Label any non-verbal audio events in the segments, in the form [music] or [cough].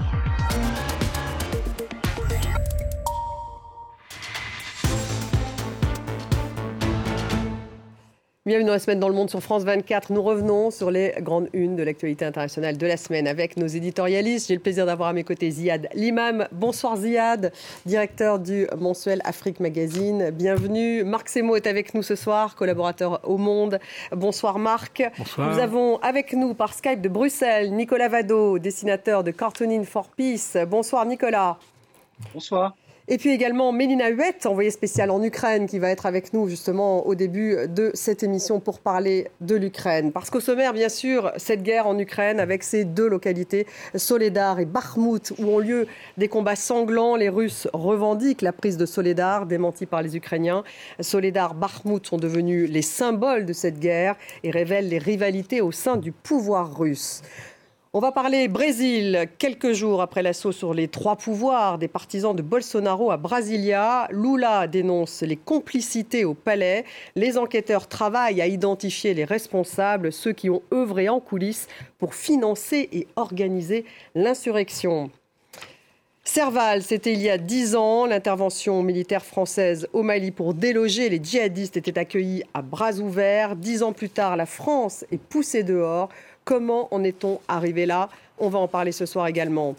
Of course. Bienvenue dans la semaine dans le monde sur France 24. Nous revenons sur les grandes unes de l'actualité internationale de la semaine avec nos éditorialistes. J'ai le plaisir d'avoir à mes côtés Ziad Limam. Bonsoir Ziad, directeur du mensuel Afrique Magazine. Bienvenue. Marc Semo est avec nous ce soir, collaborateur au Monde. Bonsoir Marc. Bonsoir. Nous avons avec nous par Skype de Bruxelles Nicolas Vado, dessinateur de Cartooning for Peace. Bonsoir Nicolas. Bonsoir. Et puis également Mélina Huette, envoyée spéciale en Ukraine, qui va être avec nous justement au début de cette émission pour parler de l'Ukraine. Parce qu'au sommaire, bien sûr, cette guerre en Ukraine avec ces deux localités, Soledar et Bakhmut, où ont lieu des combats sanglants. Les Russes revendiquent la prise de Soledar, démentie par les Ukrainiens. Soledar, Bakhmut sont devenus les symboles de cette guerre et révèlent les rivalités au sein du pouvoir russe. On va parler Brésil. Quelques jours après l'assaut sur les trois pouvoirs des partisans de Bolsonaro à Brasilia, Lula dénonce les complicités au palais. Les enquêteurs travaillent à identifier les responsables, ceux qui ont œuvré en coulisses pour financer et organiser l'insurrection. Serval, c'était il y a dix ans. L'intervention militaire française au Mali pour déloger les djihadistes était accueillie à bras ouverts. Dix ans plus tard, la France est poussée dehors. Comment en est-on arrivé là? On va en parler ce soir également.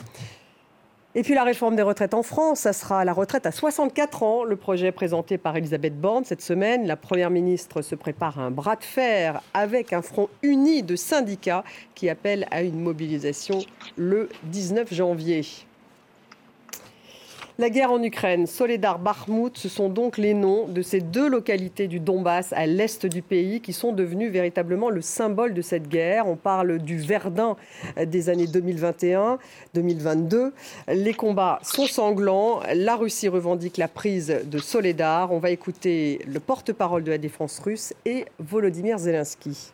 Et puis la réforme des retraites en France, ça sera la retraite à 64 ans. Le projet présenté par Elisabeth Borne cette semaine. La Première ministre se prépare à un bras de fer avec un front uni de syndicats qui appelle à une mobilisation le 19 janvier. La guerre en Ukraine, Soledar, Bakhmut, ce sont donc les noms de ces deux localités du Donbass à l'est du pays qui sont devenues véritablement le symbole de cette guerre. On parle du Verdun des années 2021-2022. Les combats sont sanglants. La Russie revendique la prise de Soledar. On va écouter le porte-parole de la défense russe et Volodymyr Zelensky.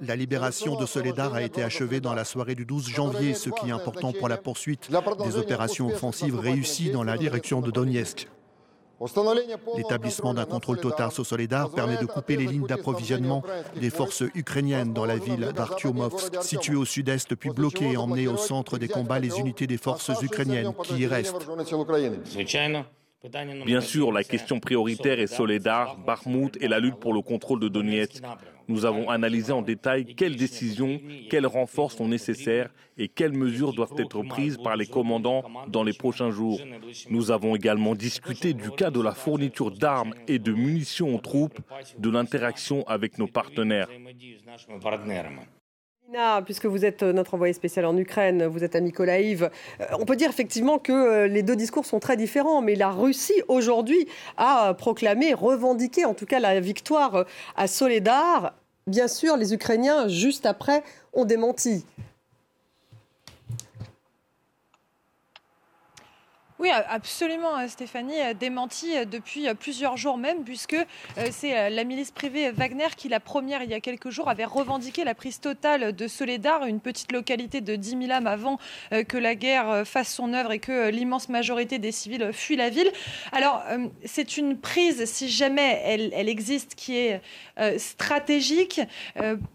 La libération de Soledar a été achevée dans la soirée du 12 janvier, ce qui est important pour la poursuite des opérations offensives réussies dans la direction de Donetsk. L'établissement d'un contrôle total sur Soledar permet de couper les lignes d'approvisionnement des forces ukrainiennes dans la ville d'Artyomovsk, située au sud-est, puis bloquée et emmenée au centre des combats les unités des forces ukrainiennes qui y restent. Bien sûr, la question prioritaire est Soledar, Bakhmut et la lutte pour le contrôle de Donetsk. Nous avons analysé en détail quelles décisions, quels renforts sont nécessaires et quelles mesures doivent être prises par les commandants dans les prochains jours. Nous avons également discuté du cas de la fourniture d'armes et de munitions aux troupes, de l'interaction avec nos partenaires. Nina, puisque vous êtes notre envoyé spécial en Ukraine, vous êtes à Mykolaiv, on peut dire effectivement que les deux discours sont très différents, mais la Russie aujourd'hui a proclamé, revendiqué en tout cas la victoire à Soledar. Bien sûr, les Ukrainiens, juste après, ont démenti. Oui, absolument, Stéphanie, démenti depuis plusieurs jours même, puisque c'est la milice privée Wagner qui, la première il y a quelques jours, avait revendiqué la prise totale de Soledar, une petite localité de 10 000 âmes avant que la guerre fasse son œuvre et que l'immense majorité des civils fuient la ville. Alors, c'est une prise, si jamais elle, elle existe, qui est stratégique.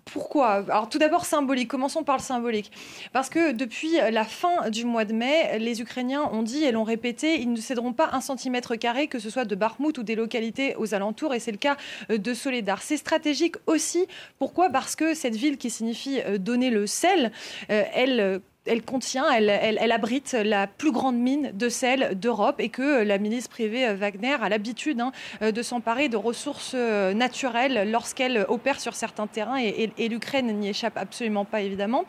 Pourquoi? Alors, tout d'abord, symbolique. Commençons par le symbolique. Parce que depuis la fin du mois de mai, les Ukrainiens ont dit et l'ont répété, ils ne céderont pas un centimètre carré, que ce soit de Bakhmut ou des localités aux alentours, et c'est le cas de Soledar. C'est stratégique aussi. Pourquoi? Parce que cette ville qui signifie donner le sel, elle elle contient, elle, abrite la plus grande mine de sel d'Europe et que la milice privée Wagner a l'habitude hein, de s'emparer de ressources naturelles lorsqu'elle opère sur certains terrains et, l'Ukraine n'y échappe absolument pas évidemment.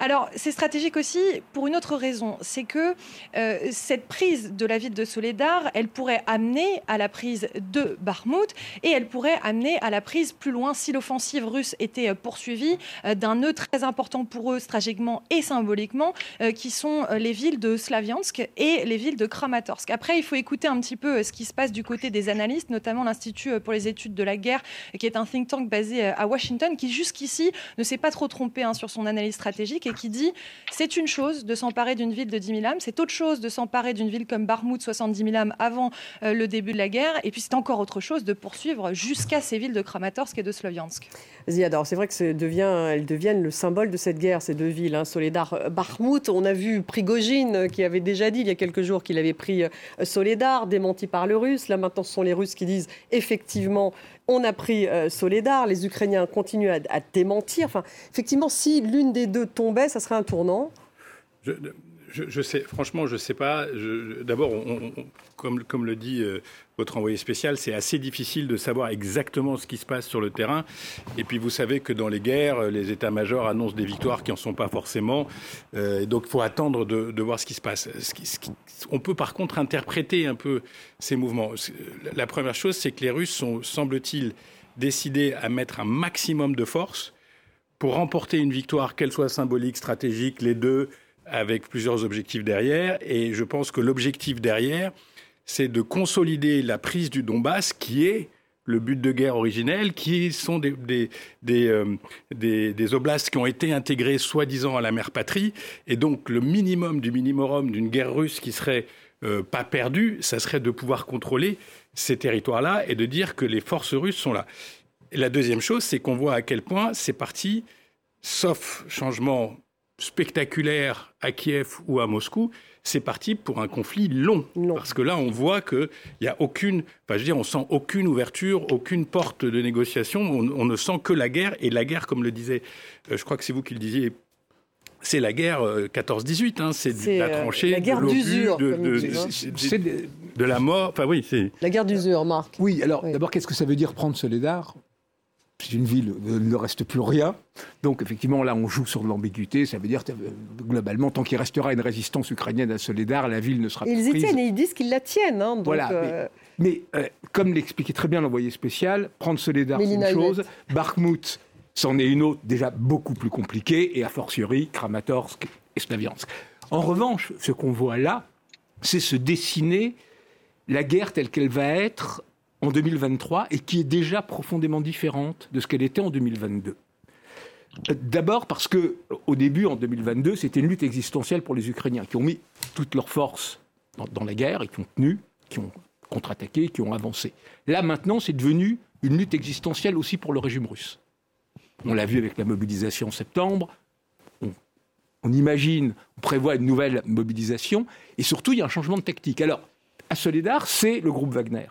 Alors c'est stratégique aussi pour une autre raison, c'est que euh, cette prise de la ville de Soledar, elle pourrait amener à la prise de Bakhmut et elle pourrait amener à la prise plus loin si l'offensive russe était poursuivie d'un nœud très important pour eux stratégiquement et symboliquement symboliquement, qui sont les villes de Slaviansk et les villes de Kramatorsk. Après, il faut écouter un petit peu ce qui se passe du côté des analystes, notamment l'Institut pour les études de la guerre, qui est un think tank basé à Washington, qui jusqu'ici ne s'est pas trop trompé hein, sur son analyse stratégique et qui dit c'est une chose de s'emparer d'une ville de 10 000 âmes, c'est autre chose de s'emparer d'une ville comme Barmout, 70 000 âmes avant le début de la guerre, et puis c'est encore autre chose de poursuivre jusqu'à ces villes de Kramatorsk et de Sloviansk. Ziad, c'est vrai que devient, elles deviennent le symbole de cette guerre, ces deux villes, hein, Soledar, euh, Barmout. On a vu Prigogine euh, qui avait déjà dit il y a quelques jours qu'il avait pris euh, Soledar, démenti par le russe. Là maintenant, ce sont les Russes qui disent effectivement on a pris Soledar. Les Ukrainiens continuent à, démentir. Enfin, effectivement, si l'une des deux tombait, ça serait un tournant. Franchement, je ne sais pas. D'abord, comme, le dit euh, votre envoyé spécial, c'est assez difficile de savoir exactement ce qui se passe sur le terrain. Et puis, vous savez que dans les guerres, les états-majors annoncent des victoires qui n'en sont pas forcément. Euh, donc, il faut attendre de, voir ce qui se passe. on peut par contre interpréter un peu ces mouvements. La première chose, c'est que les Russes sont, semble-t-il, décidés à mettre un maximum de force pour remporter une victoire, qu'elle soit symbolique, stratégique, les deux avec plusieurs objectifs derrière. Et je pense que l'objectif derrière, c'est de consolider la prise du Donbass, qui est le but de guerre originel, qui sont des, des, des, euh, des, oblasts qui ont été intégrés soi-disant à la mère patrie. Et donc le minimum du minimum d'une guerre russe qui serait euh, pas perdue, ça serait de pouvoir contrôler ces territoires-là et de dire que les forces russes sont là. Et la deuxième chose, c'est qu'on voit à quel point c'est parti, sauf changement spectaculaire à Kiev ou à Moscou, c'est parti pour un conflit long. Parce que là, on voit qu'il n'y a aucune, enfin, je veux dire, on sent aucune ouverture, aucune porte de négociation. On, ne sent que la guerre. Et la guerre, comme le disait, euh, je crois que c'est vous qui le disiez, c'est la guerre 14-18, euh, hein, c'est la euh, tranchée, la guerre d'usure, de, de, de, la mort. Enfin oui, c'est la guerre d'usure, Marc. Oui, alors d'abord, qu'est-ce que ça veut dire prendre Soledar c'est une ville où il ne reste plus rien. Donc effectivement, là, on joue sur l'ambiguïté. Ça veut dire, euh, globalement, tant qu'il restera une résistance ukrainienne à Soledar, la ville ne sera ils plus Ils y tiennent et ils disent qu'ils la tiennent. Hein, voilà. Mais, euh, euh, comme l'expliquait très bien l'envoyé spécial, prendre Soledar, c'est une chose. Bakhmut, c'en est une autre, déjà beaucoup plus compliquée. Et a fortiori, Kramatorsk et Slaviansk. En revanche, ce qu'on voit là, c'est se dessiner la guerre telle qu'elle va être en 2023 et qui est déjà profondément différente de ce qu'elle était en 2022. D'abord parce que au début, en 2022, c'était une lutte existentielle pour les Ukrainiens qui ont mis toutes leurs forces dans, la guerre et qui ont tenu, qui ont contre-attaqué, qui ont avancé. Là maintenant, c'est devenu une lutte existentielle aussi pour le régime russe. On l'a vu avec la mobilisation en septembre. On, imagine, on prévoit une nouvelle mobilisation. Et surtout, il y a un changement de tactique. Alors, à Soledar, c'est le groupe Wagner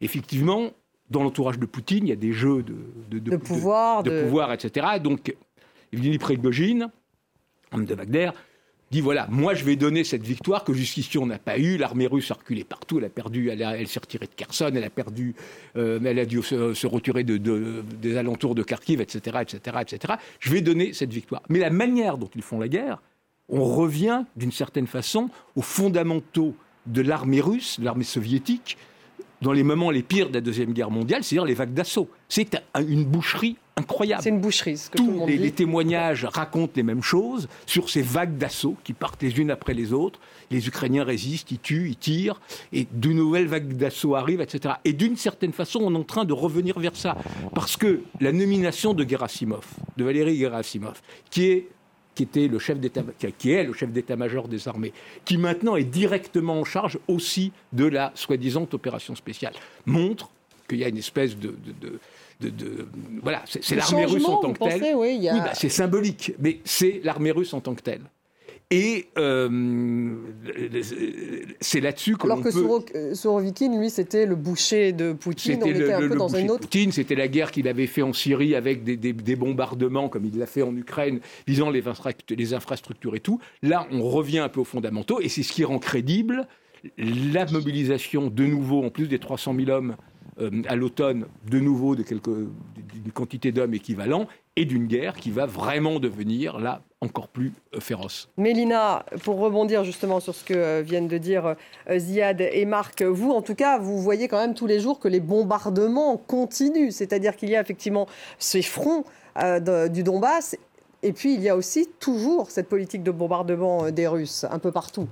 effectivement, dans l'entourage de Poutine, il y a des jeux de, de, pouvoir, de, pouvoir, etc. Donc, Evgeny Prigogine, homme de Wagner, dit voilà, moi je vais donner cette victoire que jusqu'ici on n'a pas eue. L'armée russe a reculé partout, elle a perdu, elle, s'est retirée de Kherson, elle a perdu, euh, elle a dû se, retirer de, des alentours de Kharkiv, etc., etc., etc. Je vais donner cette victoire. Mais la manière dont ils font la guerre, on revient d'une certaine façon aux fondamentaux de l'armée russe, de l'armée soviétique, dans les moments les pires de la Deuxième Guerre mondiale, c'est-à-dire les vagues d'assaut. C'est une boucherie incroyable. C'est une boucherie, ce que Tous tout le monde les, dit. les témoignages racontent les mêmes choses sur ces vagues d'assaut qui partent les unes après les autres. Les Ukrainiens résistent, ils tuent, ils tirent, et de nouvelles vagues d'assaut arrivent, etc. Et d'une certaine façon, on est en train de revenir vers ça. Parce que la nomination de Gerasimov, de Valéry Gerasimov, qui est qui était le chef d'état, qui est le chef d'état-major des armées, qui maintenant est directement en charge aussi de la soi-disant opération spéciale, montre qu'il y a une espèce de, de, voilà, c'est l'armée russe en tant que telle. Oui, bah, c'est symbolique, mais c'est l'armée russe en tant que telle. Et euh, c'est là-dessus que Alors que peut... Sourovikine, lui, c'était le boucher de Poutine. On était un peu dans un autre. Poutine, c'était la guerre qu'il avait fait en Syrie avec des, bombardements, comme il l'a fait en Ukraine, visant les, les infrastructures et tout. Là, on revient un peu aux fondamentaux, et c'est ce qui rend crédible la mobilisation de nouveau, en plus des 300 000 hommes euh, à l'automne, de nouveau de d'une quantité d'hommes équivalents, et d'une guerre qui va vraiment devenir là encore plus euh, féroce. Mélina, pour rebondir justement sur ce que euh, viennent de dire Ziad et Marc, vous en tout cas, vous voyez quand même tous les jours que les bombardements continuent, c'est-à-dire qu'il y a effectivement ces fronts du Donbass Et puis, il y a aussi toujours cette politique de bombardement euh, des Russes, un peu partout.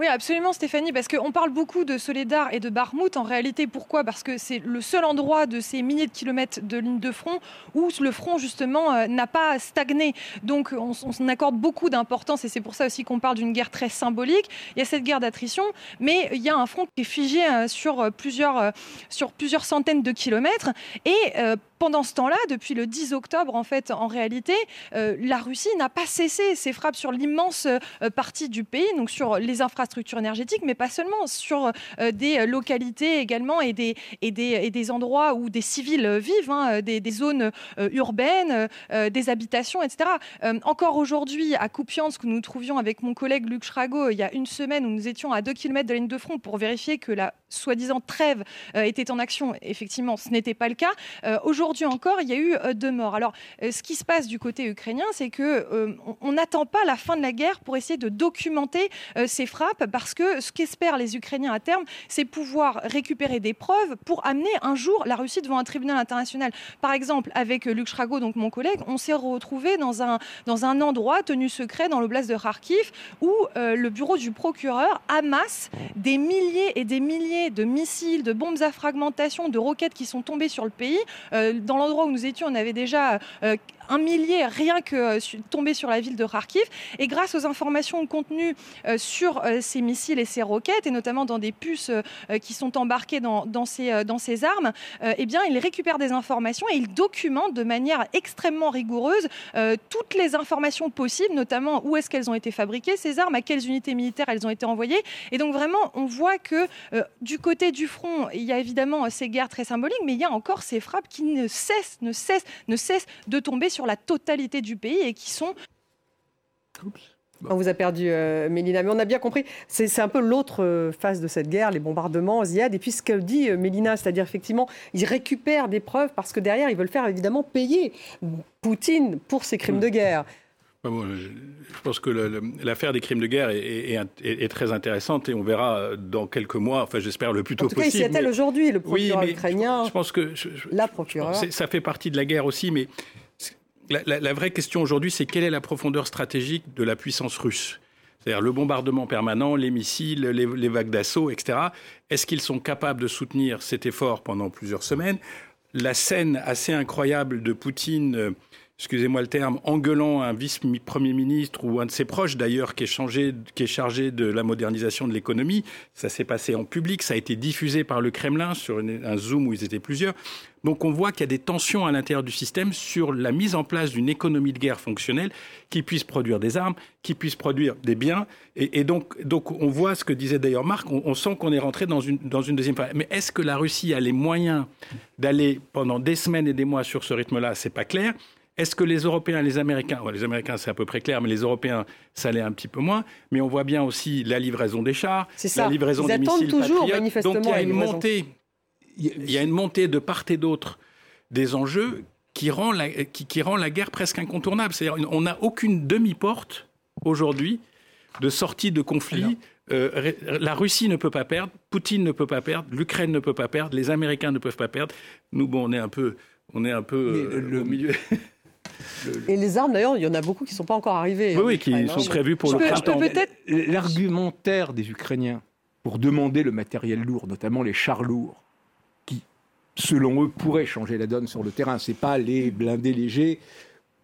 Oui, absolument, Stéphanie, parce qu'on parle beaucoup de Soledar et de Barmouth. En réalité, pourquoi? Parce que c'est le seul endroit de ces milliers de kilomètres de ligne de front où le front, justement, euh, n'a pas stagné. Donc, on, on accorde beaucoup d'importance et c'est pour ça aussi qu'on parle d'une guerre très symbolique. Il y a cette guerre d'attrition, mais il y a un front qui est figé euh, sur euh, plusieurs, sur plusieurs centaines de kilomètres. Et pendant ce temps-là, depuis le 10 octobre, en fait, en réalité, la Russie n'a pas cessé ses frappes sur l'immense partie du pays, donc sur les infrastructures énergétiques, mais pas seulement, sur euh, des localités également et des, et des, et des endroits où des civils vivent, hein, des, zones euh, urbaines, euh, des habitations, etc. encore aujourd'hui, à Kupiansk, nous nous trouvions avec mon collègue Luc Schrago il y a une semaine, où nous étions à 2 km de la ligne de front pour vérifier que la soi-disant trêve était en action. Effectivement, ce n'était pas le cas. aujourd'hui encore, il y a eu deux morts. Alors, ce qui se passe du côté ukrainien, c'est que on n'attend pas la fin de la guerre pour essayer de documenter ces frappes parce que ce qu'espèrent les Ukrainiens à terme, c'est pouvoir récupérer des preuves pour amener un jour la Russie devant un tribunal international. Par exemple, avec Luc Schrago, donc mon collègue, on s'est retrouvé dans un, endroit tenu secret dans l'oblast de Kharkiv où euh, le bureau du procureur amasse des milliers et des milliers de missiles, de bombes à fragmentation, de roquettes qui sont tombées sur le pays. Euh, dans l'endroit où nous étions, on avait déjà euh, un millier rien que euh, tombé sur la ville de Kharkiv. Et grâce aux informations contenues sur ces missiles et ces roquettes, et notamment dans des puces qui sont embarquées dans, dans, ces, dans ces armes, eh bien, il récupère des informations et il documente de manière extrêmement rigoureuse toutes les informations possibles, notamment où est-ce qu'elles ont été fabriquées, ces armes, à quelles unités militaires elles ont été envoyées. Et donc vraiment, on voit que du côté du front, il y a évidemment ces guerres très symboliques, mais il y a encore ces frappes qui ne cessent, ne cessent, ne cessent de tomber sur la totalité du pays et qui sont On vous a perdu, euh, Mélina, mais on a bien compris. C'est un peu l'autre euh, phase de cette guerre, les bombardements, Ziad. Et puis ce que dit euh, Mélina, c'est-à-dire effectivement, ils récupèrent des preuves parce que derrière, ils veulent faire évidemment payer Poutine pour ses crimes de guerre. Je pense que l'affaire des crimes de guerre est, très intéressante et on verra dans quelques mois, enfin j'espère le plus tôt possible. En tout cas, il s'y attelle aujourd'hui, le procureur ukrainien. Je pense que la procureure. Ça fait partie de la guerre aussi, mais la, vraie question aujourd'hui, c'est quelle est la profondeur stratégique de la puissance russe? C'est-à-dire le bombardement permanent, les missiles, les, vagues d'assaut, etc. Est-ce qu'ils sont capables de soutenir cet effort pendant plusieurs semaines? La scène assez incroyable de Poutine, euh, excusez-moi le terme, engueulant un vice-premier ministre ou un de ses proches d'ailleurs qui, qui est chargé de la modernisation de l'économie, ça s'est passé en public, ça a été diffusé par le Kremlin sur un Zoom où ils étaient plusieurs. Donc on voit qu'il y a des tensions à l'intérieur du système sur la mise en place d'une économie de guerre fonctionnelle qui puisse produire des armes, qui puisse produire des biens. Et, donc, donc on voit ce que disait d'ailleurs Marc, on, sent qu'on est rentré dans une, dans une deuxième phase. Mais est-ce que la Russie a les moyens d'aller pendant des semaines et des mois sur ce rythme-là? C'est pas clair. Est-ce que les Européens, les Américains, les Américains c'est à peu près clair, mais les Européens ça l'est un petit peu moins. Mais on voit bien aussi la livraison des chars, la livraison des missiles toujours, Manifestement, Donc il y a une montée il y a une montée de part et d'autre des enjeux qui rend la, qui, rend la guerre presque incontournable. C'est-à-dire on n'a aucune demi-porte aujourd'hui de sortie de conflit. Euh, la Russie ne peut pas perdre, Poutine ne peut pas perdre, l'Ukraine ne peut pas perdre, les Américains ne peuvent pas perdre. Nous, bon, on est un peu, on est un peu euh, le, milieu. Et les armes, d'ailleurs, il y en a beaucoup qui ne sont pas encore arrivées. Oui, qui hein. sont prévues pour le printemps. L'argumentaire des Ukrainiens pour demander le matériel lourd, notamment les chars lourds, selon eux, pourrait changer la donne sur le terrain. Ce n'est pas les blindés légers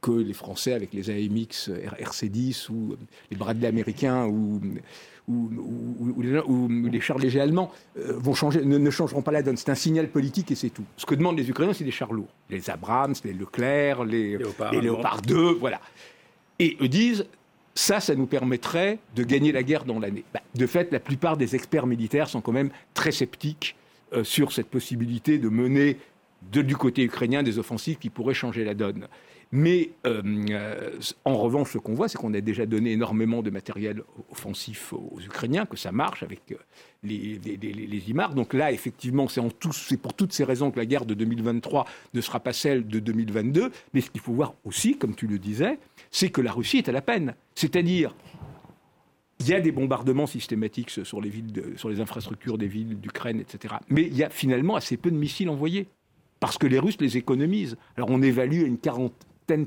que les Français avec les AMX RC-10 ou les Bradley américains ou, ou, les chars légers allemands euh, vont changer, ne, changeront pas la donne. C'est un signal politique et c'est tout. Ce que demandent les Ukrainiens, c'est des chars lourds. Les Abrams, les Leclerc, les Léopard, 2, voilà. Et eux disent, ça, ça nous permettrait de gagner la guerre dans l'année. Bah, de fait, la plupart des experts militaires sont quand même très sceptiques euh, sur cette possibilité de mener du côté ukrainien des offensives qui pourraient changer la donne. Mais euh, euh, en revanche, ce qu'on voit, c'est qu'on a déjà donné énormément de matériel offensif aux Ukrainiens, que ça marche avec les, les, IMAR. Donc là, effectivement, c'est pour toutes ces raisons que la guerre de 2023 ne sera pas celle de 2022. Mais ce qu'il faut voir aussi, comme tu le disais, c'est que la Russie est à la peine. C'est-à-dire il y a des bombardements systématiques sur les, villes sur les infrastructures des villes d'Ukraine, etc. Mais il y a finalement assez peu de missiles envoyés. parce que les Russes les économisent. Alors on évalue à une quarantaine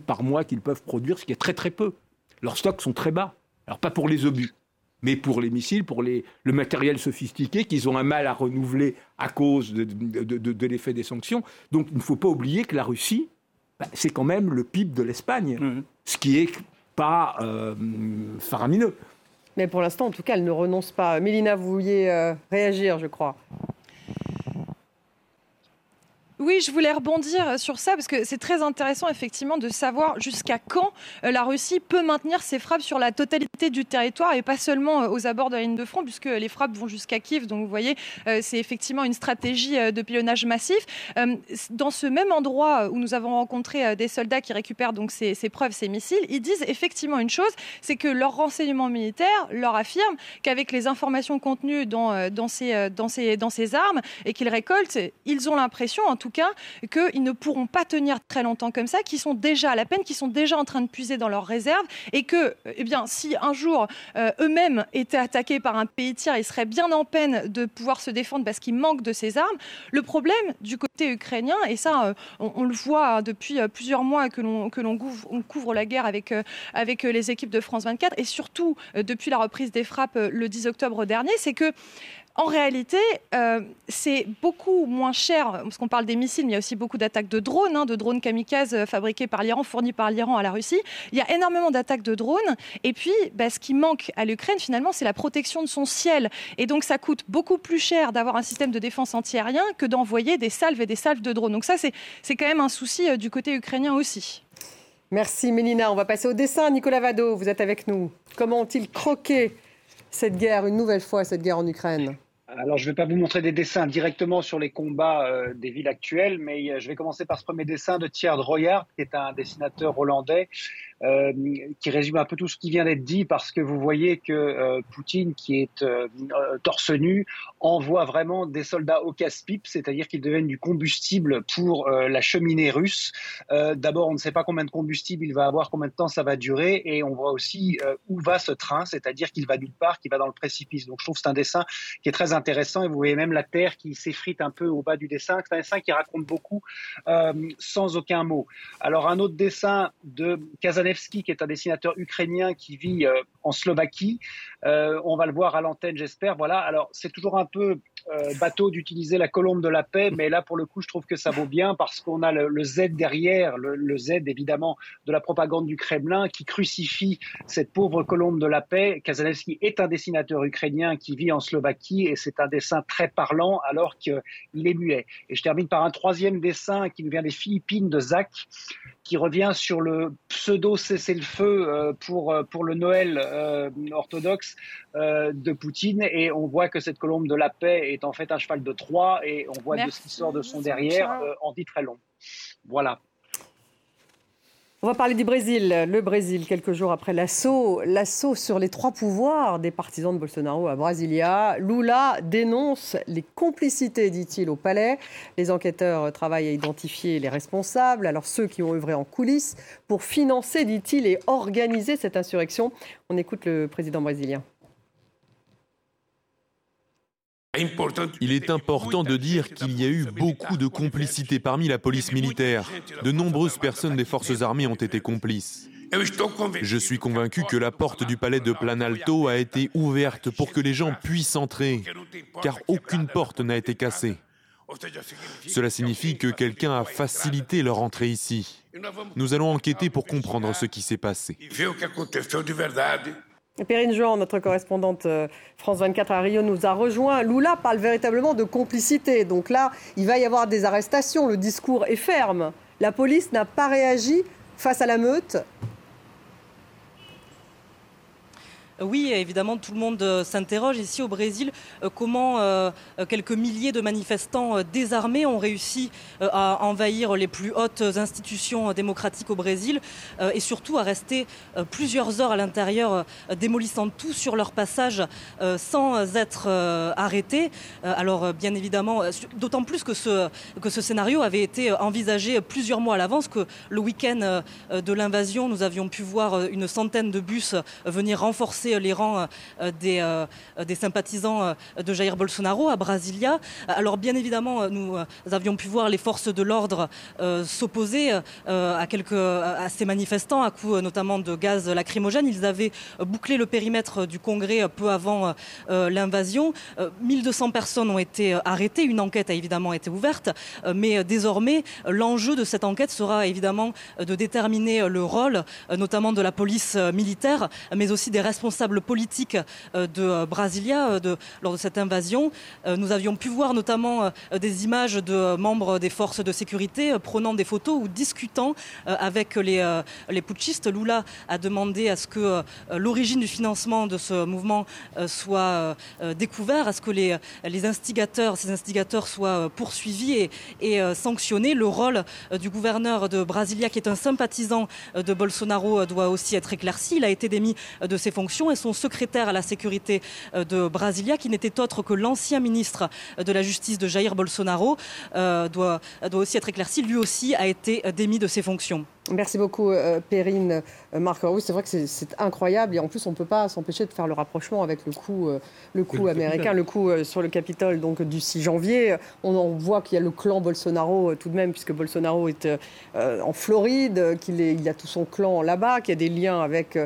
par mois qu'ils peuvent produire, ce qui est très très peu. Leurs stocks sont très bas. Alors pas pour les obus, mais pour les missiles, pour le matériel sophistiqué qu'ils ont un mal à renouveler à cause de, l'effet des sanctions. Donc il ne faut pas oublier que la Russie, bah, c'est quand même le PIB de l'Espagne, mmh. ce qui est pas euh, faramineux. Mais pour l'instant, en tout cas, elle ne renonce pas. Mélina, vous vouliez euh, réagir, je crois. Oui, je voulais rebondir sur ça parce que c'est très intéressant effectivement de savoir jusqu'à quand euh, la Russie peut maintenir ses frappes sur la totalité du territoire et pas seulement euh, aux abords de la ligne de front puisque les frappes vont jusqu'à Kiev. Donc vous voyez, euh, c'est effectivement une stratégie de pilonnage massif. Dans ce même endroit où nous avons rencontré des soldats qui récupèrent donc ces, preuves, ces missiles, ils disent effectivement une chose, c'est que leur renseignement militaire leur affirme qu'avec les informations contenues dans, dans, ces, dans, ces, dans ces armes et qu'ils récoltent, ils ont l'impression en tout cas qu'ils ne pourront pas tenir très longtemps comme ça, qui sont déjà à la peine, qui sont déjà en train de puiser dans leurs réserves, et que, eh bien, si un jour euh, eux-mêmes étaient attaqués par un pays tiers, ils seraient bien en peine de pouvoir se défendre parce qu'ils manquent de ces armes. Le problème du côté ukrainien, et ça, euh, on, le voit depuis euh, plusieurs mois que l'on couvre, la guerre avec avec les équipes de France 24, et surtout depuis la reprise des frappes le 10 octobre dernier, c'est que en réalité, euh, c'est beaucoup moins cher, parce qu'on parle des missiles, mais il y a aussi beaucoup d'attaques de drones, hein, de drones kamikazes euh, fabriqués par l'Iran, fournis par l'Iran à la Russie. Il y a énormément d'attaques de drones. Et puis, bah, ce qui manque à l'Ukraine, finalement, c'est la protection de son ciel. Et donc, ça coûte beaucoup plus cher d'avoir un système de défense antiaérien que d'envoyer des salves et des salves de drones. Donc ça, c'est quand même un souci euh, du côté ukrainien aussi. Merci Mélina. On va passer au dessin. Nicolas Vado, vous êtes avec nous. Comment ont-ils croqué cette guerre, une nouvelle fois, cette guerre en Ukraine. Alors, je ne vais pas vous montrer des dessins directement sur les combats euh, des villes actuelles, mais euh, je vais commencer par ce premier dessin de Thierry Royard, qui est un dessinateur hollandais euh, qui résume un peu tout ce qui vient d'être dit parce que vous voyez que euh, Poutine, qui est euh, torse nu, envoie vraiment des soldats au casse-pipe, c'est-à-dire qu'ils deviennent du combustible pour la cheminée russe. D'abord, on ne sait pas combien de combustible il va avoir, combien de temps ça va durer, et on voit aussi où va ce train, c'est-à-dire qu'il va nulle part, qu'il va dans le précipice. Donc je trouve que c'est un dessin qui est très intéressant, et vous voyez même la terre qui s'effrite un peu au bas du dessin. C'est un dessin qui raconte beaucoup sans aucun mot. Alors un autre dessin de Qui est un dessinateur ukrainien qui vit euh, en Slovaquie. Euh, on va le voir à l'antenne, j'espère. Voilà. Alors, c'est toujours un peu euh, bateau d'utiliser la colombe de la paix, mais là, pour le coup, je trouve que ça vaut bien parce qu'on a le, Z derrière, le, Z évidemment de la propagande du Kremlin qui crucifie cette pauvre colombe de la paix. Kazanevski est un dessinateur ukrainien qui vit en Slovaquie et c'est un dessin très parlant alors qu'il est muet. Et je termine par un troisième dessin qui nous vient des Philippines de Zach qui revient sur le pseudo cessez-le-feu euh, pour, euh, pour le Noël orthodoxe de Poutine. Et on voit que cette colombe de la paix est en fait un cheval de Troie et on voit de ce qui sort de son derrière en dit très long. Voilà. On va parler du Brésil. Le Brésil, quelques jours après l'assaut, l'assaut sur les trois pouvoirs des partisans de Bolsonaro à Brasilia. Lula dénonce les complicités, dit-il, au palais. Les enquêteurs travaillent à identifier les responsables, alors ceux qui ont œuvré en coulisses pour financer, dit-il, et organiser cette insurrection. On écoute le président brésilien. Il est important de dire qu'il y a eu beaucoup de complicité parmi la police militaire. De nombreuses personnes des forces armées ont été complices. Je suis convaincu que la porte du palais de Planalto a été ouverte pour que les gens puissent entrer, car aucune porte n'a été cassée. Cela signifie que quelqu'un a facilité leur entrée ici. Nous allons enquêter pour comprendre ce qui s'est passé. Perrine Jean, notre correspondante euh, France 24 à Rio, nous a rejoint. Lula parle véritablement de complicité. Donc là, il va y avoir des arrestations. Le discours est ferme. La police n'a pas réagi face à la meute. Oui, évidemment, tout le monde euh, s'interroge ici au Brésil euh, comment euh, quelques milliers de manifestants désarmés ont réussi à envahir les plus hautes institutions démocratiques au Brésil et surtout à rester plusieurs heures à l'intérieur, démolissant tout sur leur passage sans être arrêtés. Alors, bien évidemment, d'autant plus que ce, que ce scénario avait été envisagé plusieurs mois à l'avance, que le week-end de l'invasion, nous avions pu voir une centaine de bus venir renforcer les rangs des, des sympathisants de Jair Bolsonaro à Brasilia. Alors bien évidemment, nous avions pu voir les forces de l'ordre s'opposer à, à ces manifestants à coups notamment de gaz lacrymogène. Ils avaient bouclé le périmètre du Congrès peu avant l'invasion. 1200 personnes ont été arrêtées. Une enquête a évidemment été ouverte. Mais désormais, l'enjeu de cette enquête sera évidemment de déterminer le rôle, notamment de la police militaire, mais aussi des responsables politiques de Brasilia lors de cette invasion. Nous avions pu voir notamment des images de membres des forces de sécurité prenant des photos ou discutant avec les, putschistes. Lula a demandé à ce que l'origine du financement de ce mouvement soit découvert, à ce que les, instigateurs, ces instigateurs soient poursuivis et sanctionnés. Le rôle du gouverneur de Brasilia, qui est un sympathisant de Bolsonaro, doit aussi être éclairci. Il a été démis de ses fonctions et son secrétaire à la sécurité de Brasilia, qui n'était autre que l'ancien ministre de la Justice de Jair Bolsonaro, doit, doit aussi être éclairci. Lui aussi a été démis de ses fonctions. Merci beaucoup, euh, Perrine. Euh, Marc, oui, c'est vrai que c'est incroyable. Et en plus, on ne peut pas s'empêcher de faire le rapprochement avec le coup, euh, le coup américain, le coup sur le Capitole donc, du 6 janvier. On, voit qu'il y a le clan Bolsonaro tout de même, puisque Bolsonaro est en Floride, qu'il il y a tout son clan là-bas, qu'il y a des liens avec,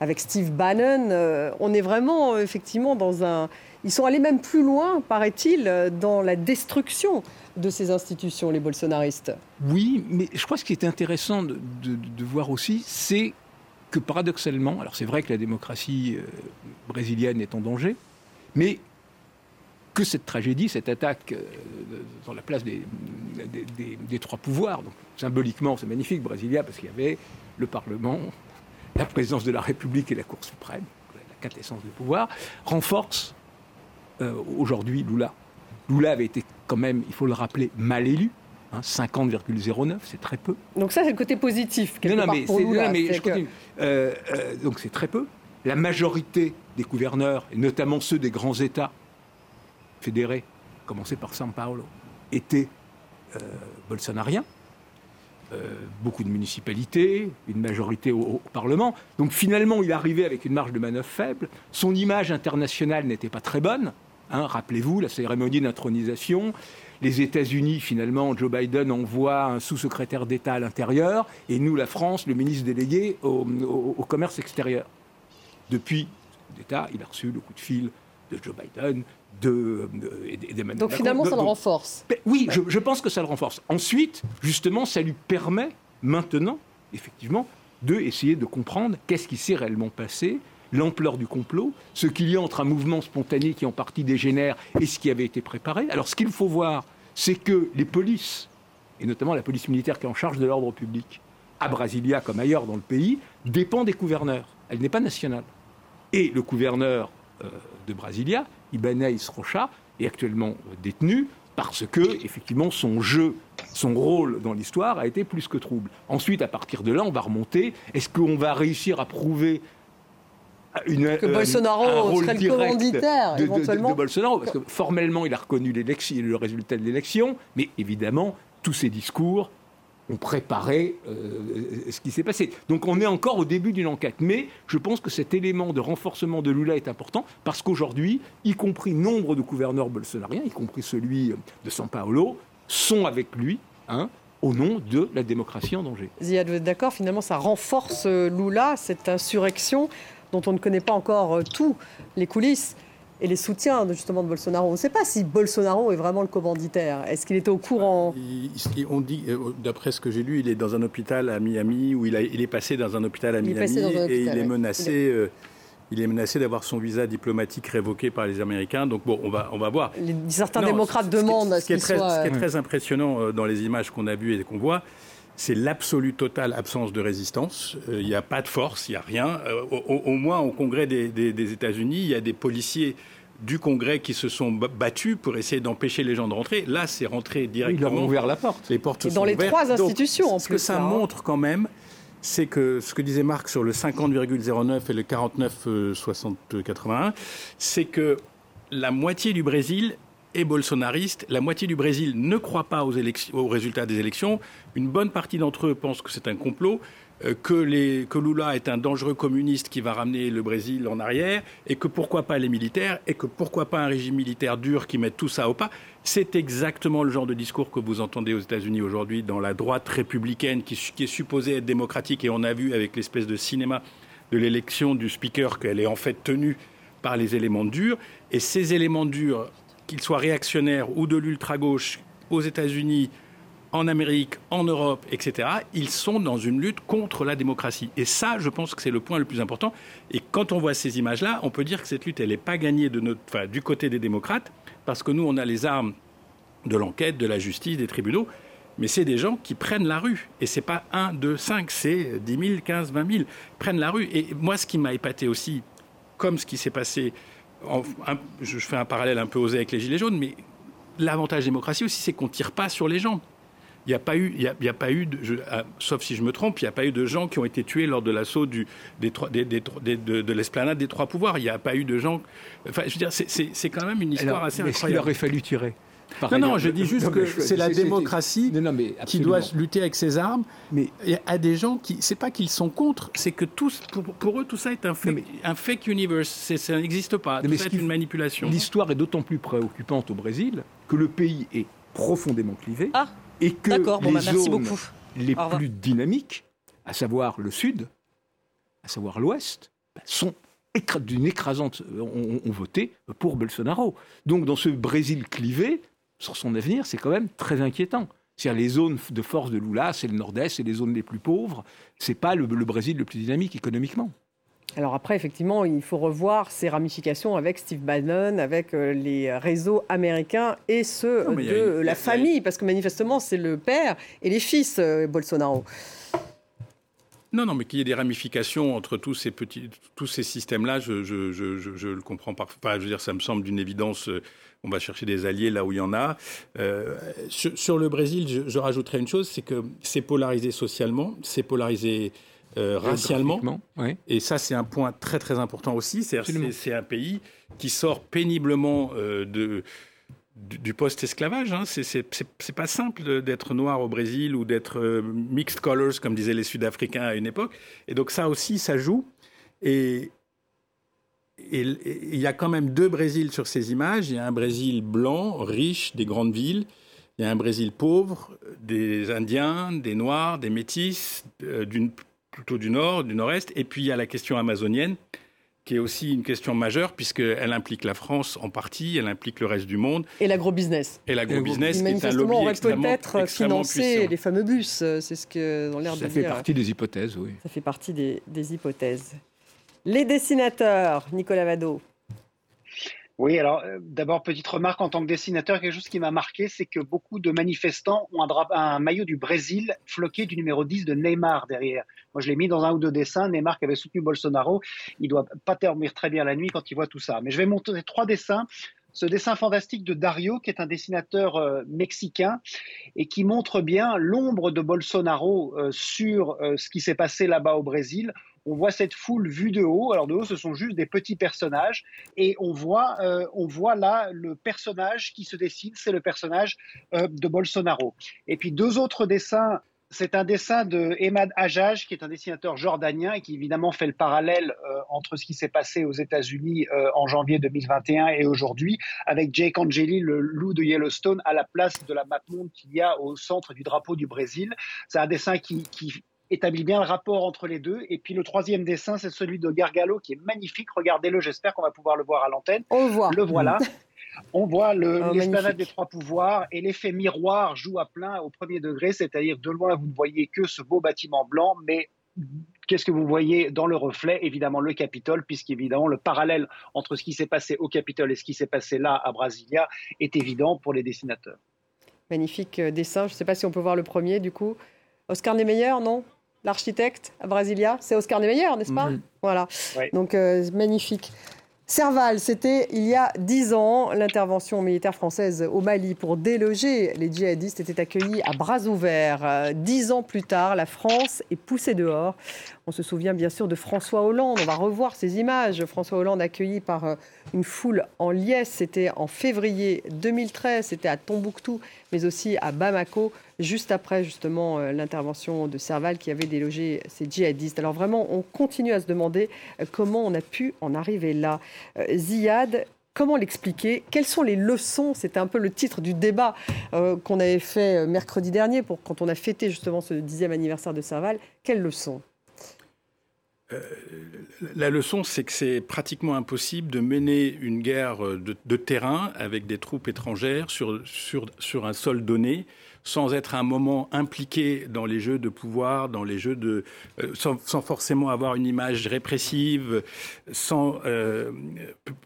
avec Steve Bannon. on est vraiment, effectivement, dans un. Ils sont allés même plus loin, paraît-il, dans la destruction de ces institutions, les bolsonaristes. Oui, mais je crois que ce qui est intéressant de, voir aussi, c'est que paradoxalement, alors c'est vrai que la démocratie euh, brésilienne est en danger, mais que cette tragédie, cette attaque euh, dans la place des, trois pouvoirs, donc symboliquement c'est magnifique, Brasilia, parce qu'il y avait le Parlement, la présidence de la République et la Cour suprême, la quintessence du pouvoir, renforce euh, aujourd'hui Lula. Lula avait été quand même, il faut le rappeler, mal élu. 50,09, c'est très peu. Donc ça, c'est le côté positif. Non, non, mais, je continue. Euh, euh, donc c'est très peu. La majorité des gouverneurs, et notamment ceux des grands États fédérés, commencé par São Paulo, étaient euh, bolsonariens. beaucoup de municipalités, une majorité au, au, Parlement. Donc finalement, il arrivait avec une marge de manœuvre faible. Son image internationale n'était pas très bonne. Hein, rappelez-vous, la cérémonie d'intronisation. Les États-Unis, finalement, Joe Biden envoie un sous-secrétaire d'État à l'intérieur, et nous, la France, le ministre délégué au, commerce extérieur. Depuis l'État, il a reçu le coup de fil de Joe Biden, de, de, Donc finalement, ça le renforce. Ben oui, je, je, pense que ça le renforce. Ensuite, justement, ça lui permet maintenant, effectivement, de essayer de comprendre qu'est-ce qui s'est réellement passé, l'ampleur du complot, ce qu'il y a entre un mouvement spontané qui en partie dégénère et ce qui avait été préparé. Alors ce qu'il faut voir, c'est que les polices, et notamment la police militaire qui est en charge de l'ordre public, à Brasilia comme ailleurs dans le pays, dépend des gouverneurs. Elle n'est pas nationale. Et le gouverneur euh, de Brasilia, Ibanez Rocha, est actuellement euh, détenu parce que, effectivement, son jeu, son rôle dans l'histoire a été plus que trouble. Ensuite, à partir de là, on va remonter. Est-ce qu'on va réussir à prouver une, que Bolsonaro serait le commanditaire, de, éventuellement. De, Bolsonaro, parce que formellement, il a reconnu le résultat de l'élection, mais évidemment, tous ces discours ont préparé euh, ce qui s'est passé. Donc on est encore au début d'une enquête. Mais je pense que cet élément de renforcement de Lula est important parce qu'aujourd'hui, y compris nombre de gouverneurs bolsonariens, y compris celui de São Paulo, sont avec lui. Hein, au nom de la démocratie en danger. Ziad, vous êtes d'accord Finalement, ça renforce euh, Lula, cette insurrection dont on ne connaît pas encore euh, tous les coulisses et les soutiens de, justement de Bolsonaro. On ne sait pas si Bolsonaro est vraiment le commanditaire. Est-ce qu'il était au courant? On dit, euh, d'après ce que j'ai lu, il est dans un hôpital à Miami, où il, a, il est passé dans un hôpital à Miami, et il est menacé. Euh, il est menacé d'avoir son visa diplomatique révoqué par les Américains. Donc bon, on va, on va voir. certains démocrates demandent ce, ce, qui est très, ce qui est très impressionnant dans les images qu'on a vues et qu'on voit, c'est l'absolue totale absence de résistance. Euh, il n'y a pas de force, il n'y a rien. Euh, au, moins, au Congrès des, États-Unis, il y a des policiers du Congrès qui se sont battus pour essayer d'empêcher les gens de rentrer. Là, c'est rentré directement. Ils ont ouvert la porte. Les portes Et dans les trois institutions, en plus. Ce que ça hein. montre quand même, c'est que ce que disait Marc sur le 50,09 et le 49,81, c'est que la moitié du Brésil est bolsonariste. La moitié du Brésil ne croit pas aux, résultats des élections. Une bonne partie d'entre eux pensent que c'est un complot. Euh, que, Lula est un dangereux communiste qui va ramener le Brésil en arrière, et que pourquoi pas les militaires, et que pourquoi pas un régime militaire dur qui mette tout ça au pas. C'est exactement le genre de discours que vous entendez aux États-Unis aujourd'hui dans la droite républicaine qui, est supposée être démocratique, et on a vu avec l'espèce de cinéma de l'élection du speaker qu'elle est en fait tenue par les éléments durs, et ces éléments durs, qu'ils soient réactionnaires ou de l'ultra-gauche aux États-Unis, en Amérique, en Europe, etc., ils sont dans une lutte contre la démocratie. Et ça, je pense que c'est le point le plus important. Et quand on voit ces images-là, on peut dire que cette lutte, elle n'est pas gagnée du côté des démocrates, parce que nous, on a les armes de l'enquête, de la justice, des tribunaux, mais c'est des gens qui prennent la rue. Et c'est pas 1, 2, 5, c'est 10 000, 15, 20 000 prennent la rue. Et moi, ce qui m'a épaté aussi, comme ce qui s'est passé, je fais un parallèle un peu osé avec les Gilets jaunes, mais l'avantage démocratie aussi, c'est qu'on ne tire pas sur les gens il n'y a pas eu, il y a, pas eu de, ah, sauf si je me trompe, il n'y a pas eu de gens qui ont été tués lors de l'assaut des, des, des, de, l'esplanade des trois pouvoirs. Il n'y a pas eu de gens. Enfin, je veux dire, c'est quand même une histoire assez incroyable. Est-ce qu'il aurait fallu tirer? Non, non, je dis juste que c'est la démocratie qui doit lutter avec ses armes. Mais il y a des gens qui, c'est pas qu'ils sont contre, c'est que tous, pour, eux, tout ça est un, fake, un fake universe. Ça n'existe pas. Tout ça est une manipulation. L'histoire est d'autant plus préoccupante au Brésil que le pays est profondément clivé. Ah et que bah, les zones les plus dynamiques, à savoir le sud, à savoir l'ouest, bah, sont d'une écrasante, ont, voté pour Bolsonaro. Donc dans ce Brésil clivé, sur son avenir, c'est quand même très inquiétant. C'est-à-dire les zones de force de Lula, c'est le nord-est, c'est les zones les plus pauvres, c'est pas le Brésil le plus dynamique économiquement. Alors après, effectivement, il faut revoir ses ramifications avec Steve Bannon, avec euh, les réseaux américains et ceux de la famille, parce que manifestement, c'est le père et les fils euh, Bolsonaro. Non, non, mais qu'il y ait des ramifications entre tous ces petits, tous ces systèmes-là, je, je, le comprends pas. Enfin, je veux dire, ça me semble d'une évidence. Euh, on va chercher des alliés là où il y en a. sur, le Brésil, je, je rajouterais une chose, c'est que c'est polarisé socialement, c'est polarisé euh, racialement. Et ça, c'est un point très très important aussi. C'est un pays qui sort péniblement euh, de, du, post-esclavage. Hein. C'est pas simple d'être noir au Brésil ou d'être euh, mixed colors, comme disaient les Sud-Africains à une époque. Et donc ça aussi, ça joue. Et il y a quand même deux Brésils sur ces images. Il y a un Brésil blanc, riche, des grandes villes. Il y a un Brésil pauvre, des Indiens, des Noirs, des Métis, d'une plutôt du nord, du nord-est. Et puis il y a la question amazonienne, qui est aussi une question majeure, puisqu'elle implique la France en partie, elle implique le reste du monde. Et l'agro-business. Et l'agro-business, qui est un lobby on aurait peut-être financé les fameux bus, euh, c'est ce que dans l'air de dire. Ça fait partie des hypothèses, oui. Ça fait partie des, des hypothèses. Les dessinateurs, Nicolas Vado. Oui, alors euh, d'abord, petite remarque en tant que dessinateur, quelque chose qui m'a marqué, c'est que beaucoup de manifestants ont un, maillot du Brésil floqué du numéro 10 de Neymar derrière. Moi, je l'ai mis dans un ou deux dessins. Neymar qui avait soutenu Bolsonaro, il doit pas dormir très bien la nuit quand il voit tout ça. Mais je vais montrer trois dessins ce dessin fantastique de Dario, qui est un dessinateur euh, mexicain et qui montre bien l'ombre de Bolsonaro euh, sur ce qui s'est passé là-bas au Brésil on voit cette foule vue de haut. Alors de haut, ce sont juste des petits personnages, et on voit, euh, on voit là le personnage qui se dessine, c'est le personnage euh, de Bolsonaro. Et puis deux autres dessins. C'est un dessin de Emad Hajjaj, qui est un dessinateur jordanien et qui évidemment fait le parallèle euh, entre ce qui s'est passé aux États-Unis en janvier 2021 et aujourd'hui, avec Jake Angeli, le loup de Yellowstone, à la place de la map monde qu'il y a au centre du drapeau du Brésil. C'est un dessin qui, qui établit bien le rapport entre les deux. Et puis le troisième dessin, c'est celui de Gargalo, qui est magnifique. Regardez-le, j'espère qu'on va pouvoir le voir à l'antenne. On le voit. Le voilà. [laughs] On voit oh, l'esplanade des trois pouvoirs et l'effet miroir joue à plein au premier degré, c'est-à-dire de loin vous ne voyez que ce beau bâtiment blanc, mais qu'est-ce que vous voyez dans le reflet? Évidemment le Capitole, puisqu'évidemment le parallèle entre ce qui s'est passé au Capitole et ce qui s'est passé là à Brasilia est évident pour les dessinateurs. Magnifique euh, dessin, je ne sais pas si on peut voir le premier du coup. Oscar Niemeyer, non? L'architecte à Brasilia. C'est Oscar Niemeyer, n'est-ce pas mhm. Voilà. Donc, euh, magnifique. Serval, c'était il y a dix ans. L'intervention militaire française au Mali pour déloger les djihadistes était accueillie à bras ouverts. Dix ans plus tard, la France est poussée dehors. On se souvient bien sûr de François Hollande. On va revoir ces images. François Hollande accueilli par euh, une foule en liesse. C'était en février 2013. C'était à Tombouctou, mais aussi à Bamako, juste après justement euh, l'intervention de Serval qui avait délogé ces djihadistes. Alors vraiment, on continue à se demander euh, comment on a pu en arriver là. Ziad, Comment l'expliquer? Quelles sont les leçons? C'était un peu le titre du débat qu'on avait fait mercredi dernier pour quand on a fêté justement ce dixième anniversaire de Serval. Quelles leçons? La leçon, c'est que c'est pratiquement impossible de mener une guerre de, terrain avec des troupes étrangères sur, un sol donné sans être à un moment impliqué dans les jeux de pouvoir, dans les jeux de, euh, sans, forcément avoir une image répressive, sans euh,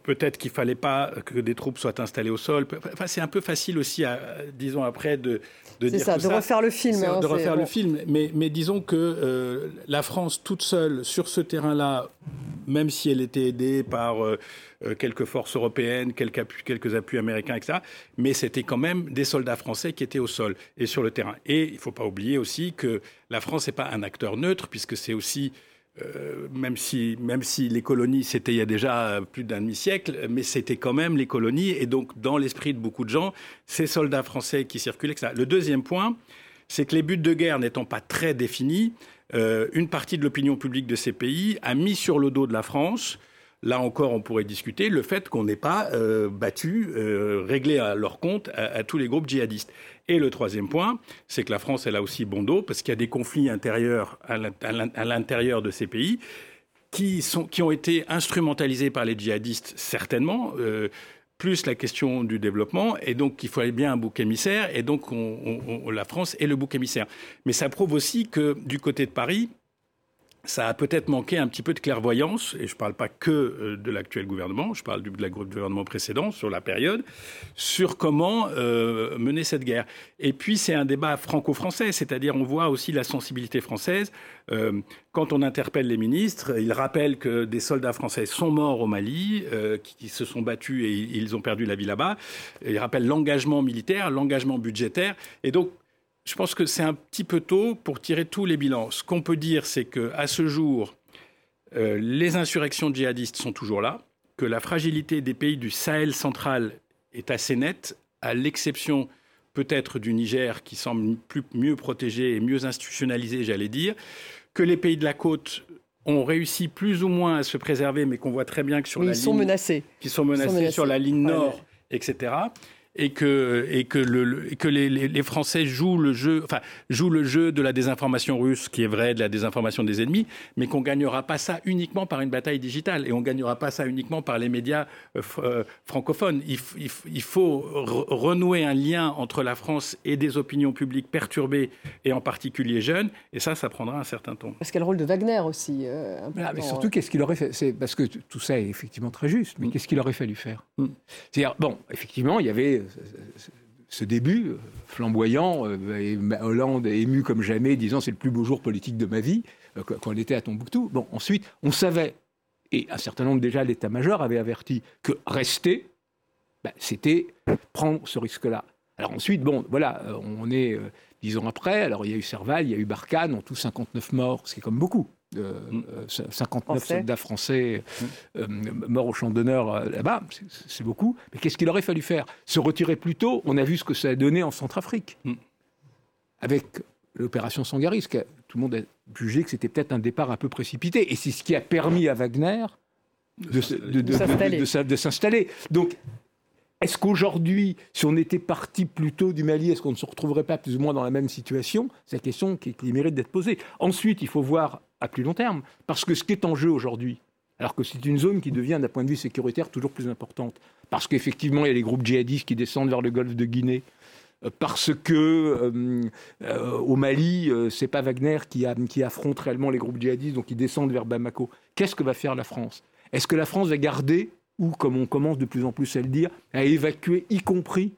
peut-être qu'il fallait pas que des troupes soient installées au sol. Enfin, c'est un peu facile aussi, à, disons après, de, de dire ça, de refaire le film. Hein, de refaire le film. Mais, mais disons que euh, la France toute seule sur ce terrain-là, même si elle était aidée par quelques forces européennes, quelques appuis, américains, etc. Mais c'était quand même des soldats français qui étaient au sol et sur le terrain. Et il ne faut pas oublier aussi que la France n'est pas un acteur neutre, puisque c'est aussi euh, même, si, même si les colonies, c'était il y a déjà plus d'un demi-siècle, mais c'était quand même les colonies. Et donc, dans l'esprit de beaucoup de gens, ces soldats français qui circulaient, etc. Le deuxième point, c'est que les buts de guerre n'étant pas très définis, euh, une partie de l'opinion publique de ces pays a mis sur le dos de la France là encore, on pourrait discuter le fait qu'on n'ait pas euh, battu, euh, réglé à leur compte à, tous les groupes djihadistes. Et le troisième point, c'est que la France, elle a aussi bon dos, parce qu'il y a des conflits intérieurs à l'intérieur de ces pays qui, sont, qui ont été instrumentalisés par les djihadistes, certainement. Euh, plus la question du développement, et donc il fallait bien un bouc émissaire, et donc la France est le bouc émissaire. Mais ça prouve aussi que du côté de Paris, ça a peut-être manqué un petit peu de clairvoyance, et je ne parle pas que euh, de l'actuel gouvernement, je parle du de gouvernement précédent sur la période, sur comment euh, mener cette guerre. Et puis c'est un débat franco-français, c'est-à-dire on voit aussi la sensibilité française. Euh, quand on interpelle les ministres, ils rappellent que des soldats français sont morts au Mali, qui, qui, se sont battus et ils ont perdu la vie là-bas. Ils rappellent l'engagement militaire, l'engagement budgétaire, et donc je pense que c'est un petit peu tôt pour tirer tous les bilans. Ce qu'on peut dire, c'est qu'à ce jour, euh, les insurrections djihadistes sont toujours là, que la fragilité des pays du Sahel central est assez nette, à l'exception peut-être du Niger qui semble plus, mieux protégé et mieux institutionnalisé, j'allais dire, que les pays de la côte ont réussi plus ou moins à se préserver, mais qu'on voit très bien que sur la ils sont menacés. qui sont menacés, sur la ligne nord, etc et que, et que, le, que les, les, Français jouent le, jeu, enfin, jouent le jeu de la désinformation russe, qui est vrai, de la désinformation des ennemis, mais qu'on ne gagnera pas ça uniquement par une bataille digitale et on ne gagnera pas ça uniquement par les médias euh, euh, francophones. Il, il, faut renouer un lien entre la France et des opinions publiques perturbées et en particulier jeunes, et ça, ça prendra un certain temps. Parce qu'il y a le rôle de Wagner aussi. Euh, ah, mais surtout, qu'est-ce qu'il aurait fait? C'est parce que tout ça est effectivement très juste, mais mm. qu'est-ce qu'il aurait fallu faire? Mm. C'est-à-dire, bon, effectivement, il y avait ce début flamboyant, euh, Hollande ému comme jamais, disant c'est le plus beau jour politique de ma vie, euh, quand on était à Tombouctou. Bon, ensuite, on savait, et un certain nombre déjà, l'état-major avait averti que rester, ben, c'était prendre ce risque-là. Alors ensuite, bon, voilà, euh, on est dix ans après, alors il y a eu Serval, il y a eu Barkhane, en tout 59 morts, ce qui est comme beaucoup. 59 mm. soldats français euh, morts au champ d'honneur euh, là-bas, c'est beaucoup. Mais qu'est-ce qu'il aurait fallu faire? Se retirer plus tôt, on a vu ce que ça a donné en Centrafrique. Mm. Avec l'opération Sangaris, tout le monde a jugé que c'était peut-être un départ un peu précipité. Et c'est ce qui a permis à Wagner de, de s'installer. Donc, est-ce qu'aujourd'hui, si on était parti plus tôt du Mali, est-ce qu'on ne se retrouverait pas plus ou moins dans la même situation? C'est la question qui, qui mérite d'être posée. Ensuite, il faut voir à plus long terme. Parce que ce qui est en jeu aujourd'hui, alors que c'est une zone qui devient, d'un point de vue sécuritaire, toujours plus importante, parce qu'effectivement, il y a les groupes djihadistes qui descendent vers le golfe de Guinée, euh, parce que euh, euh, au Mali, c'est pas Wagner qui, qui, affronte réellement les groupes djihadistes, donc ils descendent vers Bamako. Qu'est-ce que va faire la France? Est-ce que la France va garder, ou comme on commence de plus en plus à le dire, à évacuer, y compris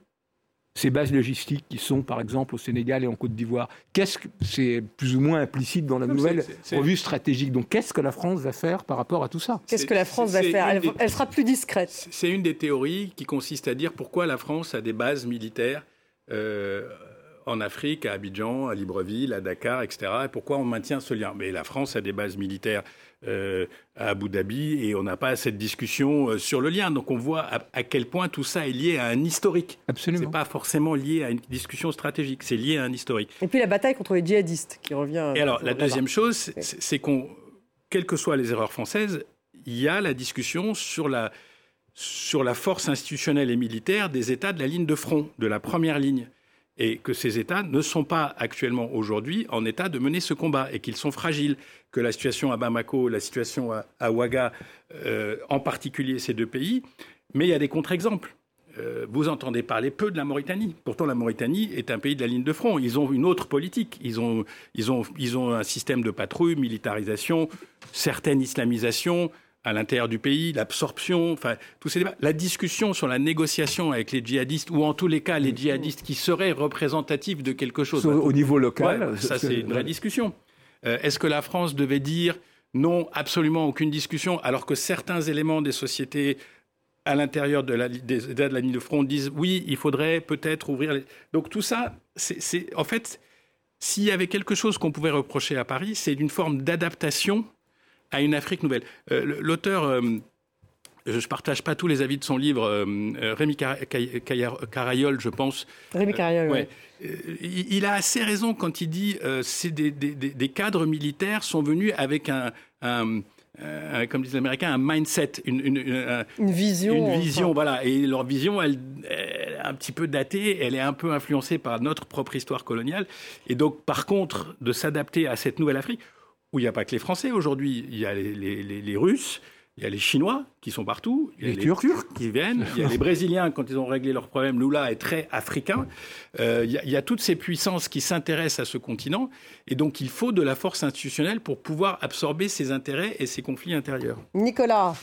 ces bases logistiques qui sont, par exemple, au Sénégal et en Côte d'Ivoire. Qu'est-ce que c'est plus ou moins implicite dans la nouvelle revue stratégique. Donc, qu'est-ce que la France va faire par rapport à tout ça Qu'est-ce que la France va faire elle, sera plus discrète. C'est une des théories qui consiste à dire pourquoi la France a des bases militaires. Euh, en Afrique, à Abidjan, à Libreville, à Dakar, etc. Et pourquoi on maintient ce lien Mais la France a des bases militaires euh, à Abu Dhabi et on n'a pas cette discussion euh, sur le lien. Donc on voit à, quel point tout ça est lié à un historique. Absolument. C'est pas forcément lié à une discussion stratégique, c'est lié à un historique. Et puis la bataille contre les djihadistes qui revient. Et alors la deuxième chose, c'est qu'on, quelles que soient les erreurs françaises, il y a la discussion sur la sur la force institutionnelle et militaire des États de la ligne de front, de la première ligne et que ces États ne sont pas actuellement aujourd'hui en état de mener ce combat et qu'ils sont fragiles, que la situation à Bamako, la situation à, Ouaga, euh, en particulier ces deux pays, mais il y a des contre-exemples. Euh, vous entendez parler peu de la Mauritanie. Pourtant, la Mauritanie est un pays de la ligne de front. Ils ont une autre politique. Ils ont, ils ont, ils ont un système de patrouille, militarisation, certaine islamisation, à l'intérieur du pays, l'absorption, enfin, tous ces débats. La discussion sur la négociation avec les djihadistes, ou en tous les cas les djihadistes qui seraient représentatifs de quelque chose. Au, niveau local. ça, c'est une vraie discussion. Euh, est-ce que la France devait dire non, absolument aucune discussion, alors que certains éléments des sociétés à l'intérieur de la, des de la ligne de front disent oui, il faudrait peut-être ouvrir. Les... Donc tout ça, c'est en fait, s'il y avait quelque chose qu'on pouvait reprocher à Paris, c'est une forme d'adaptation à une Afrique nouvelle. Euh, l'auteur, euh, je ne partage pas tous les avis de son livre, euh, Rémi Carayol, je pense. Rémi Carayol, oui. Il, a assez raison quand il dit que des, des, cadres militaires sont venus avec un, comme disent les Américains, un mindset, une, une, vision. Une vision, voilà. Et leur vision, elle, elle, est un petit peu datée, elle est un peu influencée par notre propre histoire coloniale. Et donc, par contre, de s'adapter à cette nouvelle Afrique, où il n'y a pas que les Français aujourd'hui, il y a les, Russes, il y a les Chinois qui sont partout, il y a les, Turcs qui viennent, il y a les Brésiliens quand ils ont réglé leurs problèmes. Lula est très africain. Euh, il, y a, toutes ces puissances qui s'intéressent à ce continent, et donc il faut de la force institutionnelle pour pouvoir absorber ces intérêts et ces conflits intérieurs. Nicolas.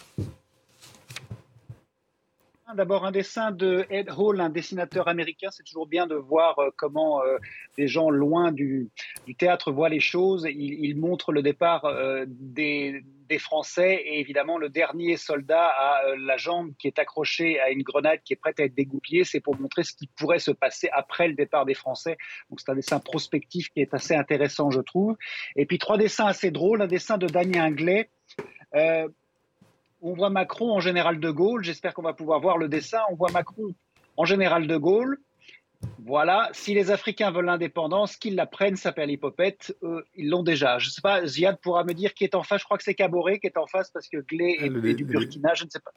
D'abord, un dessin de Ed Hall, un dessinateur américain. C'est toujours bien de voir euh, comment euh, des gens loin du, théâtre voient les choses. Il, montre le départ euh, des, Français et évidemment le dernier soldat a la jambe qui est accrochée à une grenade qui est prête à être dégoupillée. C'est pour montrer ce qui pourrait se passer après le départ des Français. Donc c'est un dessin prospectif qui est assez intéressant, je trouve. Et puis trois dessins assez drôles. Un dessin de Daniel Inglet on voit Macron en général de Gaulle. J'espère qu'on va pouvoir voir le dessin. On voit Macron en général de Gaulle. Voilà, si les Africains veulent l'indépendance, qu'ils la prennent, s'appelle Hippopète, ils l'ont déjà. Je ne sais pas, Ziad pourra me dire qui est en face, je crois que c'est Caboret qui est en face parce que Glé est, du Burkina, je ne sais pas.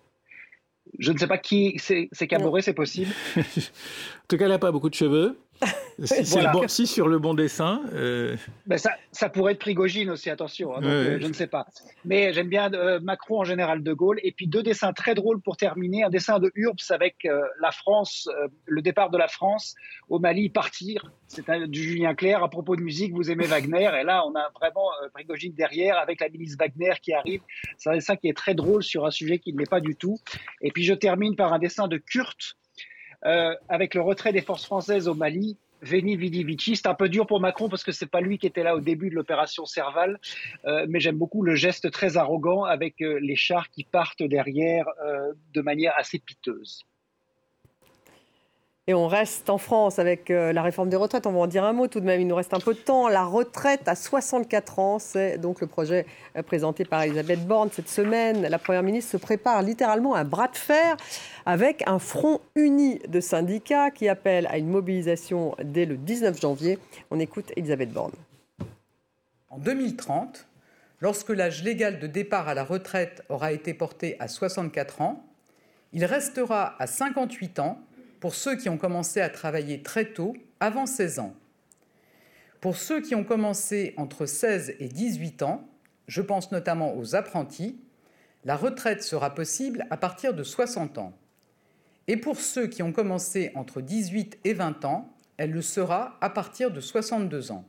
Je ne sais pas qui c'est Caboret, c'est possible. [laughs] en tout cas, elle n'a pas beaucoup de cheveux. Si, sur le bon dessin. Euh, ben ça, ça, pourrait être Prigogine aussi, attention. Hein, euh, je ne sais pas. Mais j'aime bien euh, Macron en général de Gaulle. Et puis deux dessins très drôles pour terminer. Un dessin de Urbs avec la France, le départ de la France au Mali, partir. C'est du Julien Clerc. À propos de musique, vous aimez Wagner. Et là, on a vraiment Prigogine derrière avec la milice Wagner qui arrive. C'est un dessin qui est très drôle sur un sujet qui ne l'est pas du tout. Et puis je termine par un dessin de Kurt euh, avec le retrait des forces françaises au Mali, Veni Vidi Vici. C'est un peu dur pour Macron parce que c'est pas lui qui était là au début de l'opération Serval, euh, mais j'aime beaucoup le geste très arrogant avec euh, les chars qui partent derrière de manière assez piteuse. Et on reste en France avec euh, la réforme des retraites. On va en dire un mot tout de même. Il nous reste un peu de temps. La retraite à 64 ans, c'est donc le projet euh, présenté par Elisabeth Borne cette semaine. La Première ministre se prépare littéralement un bras de fer avec un front uni de syndicats qui appelle à une mobilisation dès le 19 janvier. On écoute Elisabeth Borne. En 2030, lorsque l'âge légal de départ à la retraite aura été porté à 64 ans, il restera à 58 ans pour ceux qui ont commencé à travailler très tôt, avant 16 ans. Pour ceux qui ont commencé entre 16 et 18 ans, je pense notamment aux apprentis, la retraite sera possible à partir de 60 ans. Et pour ceux qui ont commencé entre 18 et 20 ans, elle le sera à partir de 62 ans.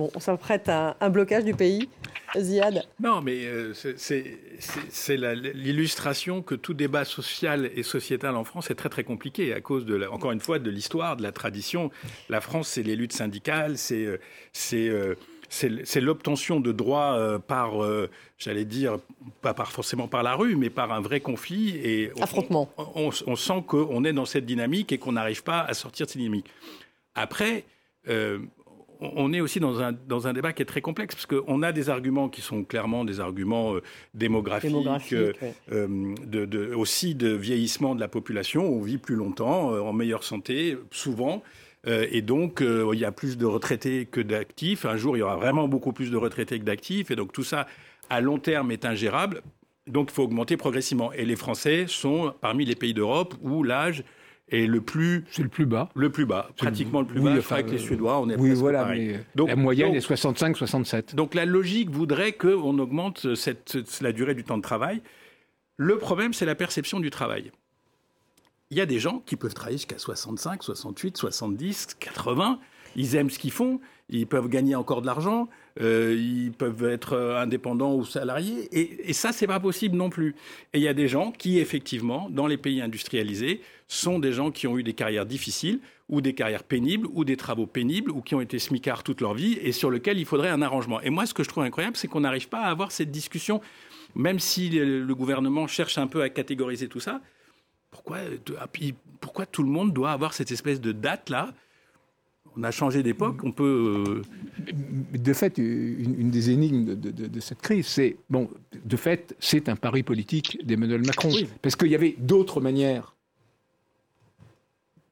Bon, on s'apprête à un blocage du pays Ziad Non, mais euh, c'est l'illustration que tout débat social et sociétal en France est très très compliqué à cause, de encore une fois, de l'histoire, de la tradition. La France, c'est les luttes syndicales, c'est euh, euh, c'est l'obtention de droits par, j'allais dire, pas par, forcément par la rue, mais par un vrai conflit. Et Affrontement. On, on, sent qu'on est dans cette dynamique et qu'on n'arrive pas à sortir de cette dynamique. Après, on est aussi dans un, dans un débat qui est très complexe, parce qu'on a des arguments qui sont clairement des arguments euh, démographiques, euh, euh, de, aussi de vieillissement de la population. On vit plus longtemps, en meilleure santé, souvent. et donc, il y a plus de retraités que d'actifs. Un jour, il y aura vraiment beaucoup plus de retraités que d'actifs. Et donc, tout ça, à long terme, est ingérable. Donc, il faut augmenter progressivement. Et les Français sont parmi les pays d'Europe où l'âge et le plus. C'est le plus bas. Le plus bas, pratiquement le plus bas. avec les Suédois, on est oui, voilà, Mais donc, la moyenne est 65-67. Donc la logique voudrait qu'on augmente cette, la durée du temps de travail. Le problème, c'est la perception du travail. Il y a des gens qui peuvent travailler jusqu'à 65, 68, 70, 80. Ils aiment ce qu'ils font, ils peuvent gagner encore de l'argent, euh, ils peuvent être indépendants ou salariés, et, et ça, c'est pas possible non plus. Et il y a des gens qui, effectivement, dans les pays industrialisés, sont des gens qui ont eu des carrières difficiles, ou des carrières pénibles, ou des travaux pénibles, ou qui ont été smicards toute leur vie, et sur lesquels il faudrait un arrangement. Et moi, ce que je trouve incroyable, c'est qu'on n'arrive pas à avoir cette discussion, même si le gouvernement cherche un peu à catégoriser tout ça. Pourquoi, ah, pourquoi tout le monde doit avoir cette espèce de date-là on a changé d'époque, on peut. Euh, de fait, une, des énigmes de, cette crise, c'est bon, de fait, c'est un pari politique d'Emmanuel Macron, parce qu'il y avait d'autres manières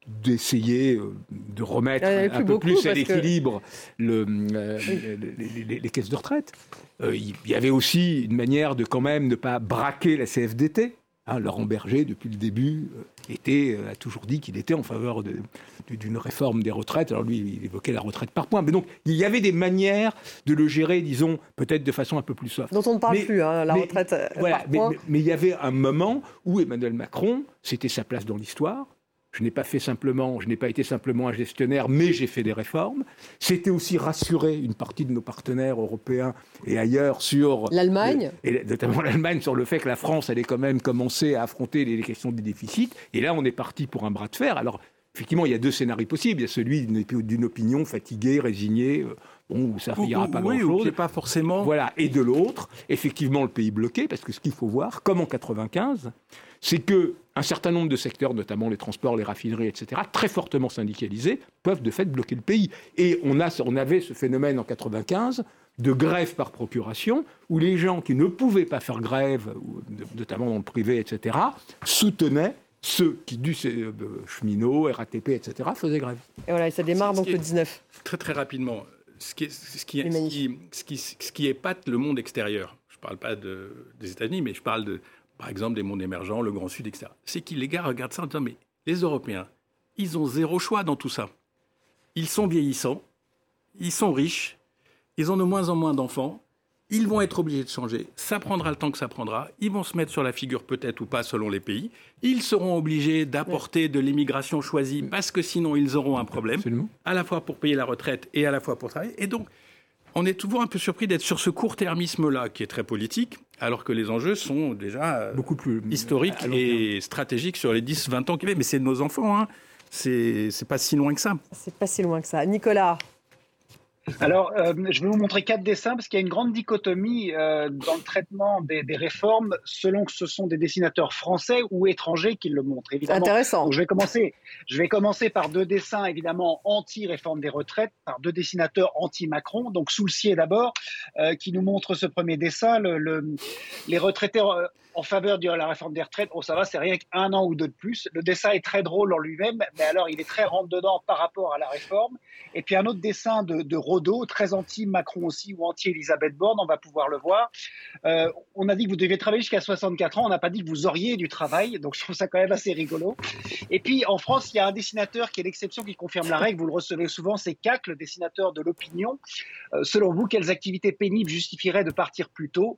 d'essayer euh, de remettre un, peu plus à l'équilibre euh, les, caisses de retraite. il y avait aussi une manière de quand même ne pas braquer la CFDT. Hein, Laurent Berger, depuis le début, était, a toujours dit qu'il était en faveur d'une réforme des retraites. Alors lui, il évoquait la retraite par points. Mais donc, il y avait des manières de le gérer, disons, peut-être de façon un peu plus soft. Dont on ne parle plus, hein, la retraite euh, par points. Mais, il y avait un moment où Emmanuel Macron, c'était sa place dans l'histoire. Je n'ai pas fait simplement, je n'ai pas été simplement un gestionnaire, mais j'ai fait des réformes. C'était aussi rassurer une partie de nos partenaires européens et ailleurs sur l'Allemagne, et notamment [laughs] l'Allemagne sur le fait que la France allait quand même commencer à affronter les questions des déficits. Et là, on est parti pour un bras de fer. Alors effectivement, il y a deux scénarios possibles. Il y a celui d'une opinion fatiguée, résignée, euh, bon, où ça ne ira pas grand-chose. Oui, pas forcément. Voilà. Et de l'autre, effectivement, le pays bloqué, parce que ce qu'il faut voir, comme en 95, c'est que un certain nombre de secteurs, notamment les transports, les raffineries, etc., très fortement syndicalisés, peuvent de fait bloquer le pays. Et on, a, on avait ce phénomène en 95 de grève par procuration, où les gens qui ne pouvaient pas faire grève, notamment dans le privé, etc., soutenaient ceux qui, du euh, cheminots, RATP, etc., faisaient grève. Et voilà, ça démarre donc le 19. Très très rapidement, ce qui, est, ce, qui est, ce, qui, ce, qui, épate le monde extérieur, je ne parle pas de, des États-Unis, mais je parle de, par exemple des mondes émergents, le Grand Sud, etc., c'est que les gars regardent ça en disant, mais les Européens, ils ont zéro choix dans tout ça. Ils sont vieillissants, ils sont riches, ils ont de moins en moins d'enfants, ils vont être obligés de changer. Ça prendra le temps que ça prendra. Ils vont se mettre sur la figure peut-être ou pas selon les pays. Ils seront obligés d'apporter de l'immigration choisie parce que sinon ils auront un problème. À la fois pour payer la retraite et à la fois pour travailler. Et donc, on est toujours un peu surpris d'être sur ce court-termisme-là qui est très politique, alors que les enjeux sont déjà euh, beaucoup plus historiques et stratégiques sur les 10-20 ans qu'il est. Mais c'est de nos enfants. Hein. C'est pas si loin que ça. C'est pas si loin que ça. Nicolas alors, euh, je vais vous montrer quatre dessins parce qu'il y a une grande dichotomie euh, dans le traitement des, réformes selon que ce sont des dessinateurs français ou étrangers qui le montrent. Évidemment. Intéressant. je vais commencer. Je vais commencer par deux dessins évidemment anti-réforme des retraites par deux dessinateurs anti-Macron. Donc Soulcier d'abord, euh, qui nous montre ce premier dessin, le, les retraités en faveur de la réforme des retraites. Oh, ça va, c'est rien qu'un an ou deux de plus. Le dessin est très drôle en lui-même, mais alors il est très rentre dedans par rapport à la réforme. Et puis un autre dessin de, de très anti-Macron aussi, ou anti-Elisabeth Borne, on va pouvoir le voir. Euh, on a dit que vous deviez travailler jusqu'à 64 ans, on n'a pas dit que vous auriez du travail, donc je trouve ça quand même assez rigolo. Et puis en France, il y a un dessinateur qui est l'exception, qui confirme la règle, vous le recevez souvent, c'est CAC, le dessinateur de l'opinion. Euh, selon vous, quelles activités pénibles justifieraient de partir plus tôt?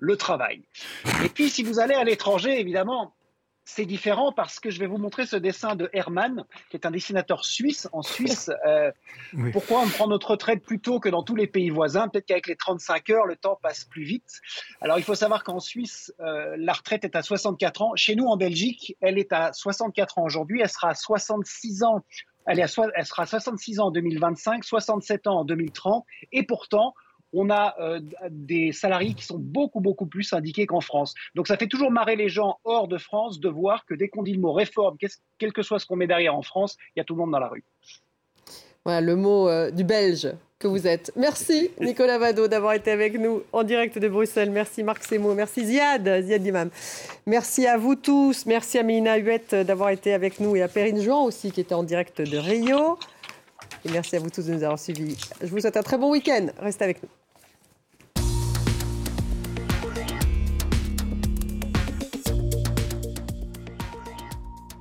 Le travail. Et puis, si vous allez à l'étranger, évidemment, c'est différent parce que je vais vous montrer ce dessin de Hermann, qui est un dessinateur suisse. En Suisse, [laughs] euh, pourquoi on prend notre retraite plus tôt que dans tous les pays voisins? Peut-être qu'avec les 35 heures, le temps passe plus vite. Alors, il faut savoir qu'en Suisse, euh, la retraite est à 64 ans. Chez nous, en Belgique, elle est à 64 ans aujourd'hui. Elle sera à 66 ans. Elle, est elle sera à 66 ans en 2025, 67 ans en 2030. Et pourtant, on a euh, des salariés qui sont beaucoup, beaucoup plus syndiqués qu'en France. Donc ça fait toujours marrer les gens hors de France de voir que dès qu'on dit le mot réforme, quel que soit ce qu'on met derrière en France, il y a tout le monde dans la rue. Voilà le mot euh, du Belge que vous êtes. Merci Nicolas Vado d'avoir été avec nous en direct de Bruxelles. Merci Marc Semo, merci Ziad, Ziad Imam. Merci à vous tous, merci à Mélina Huette d'avoir été avec nous et à Perrine Jean aussi qui était en direct de Rio. Et merci à vous tous de nous avoir suivis. Je vous souhaite un très bon week-end. Restez avec nous.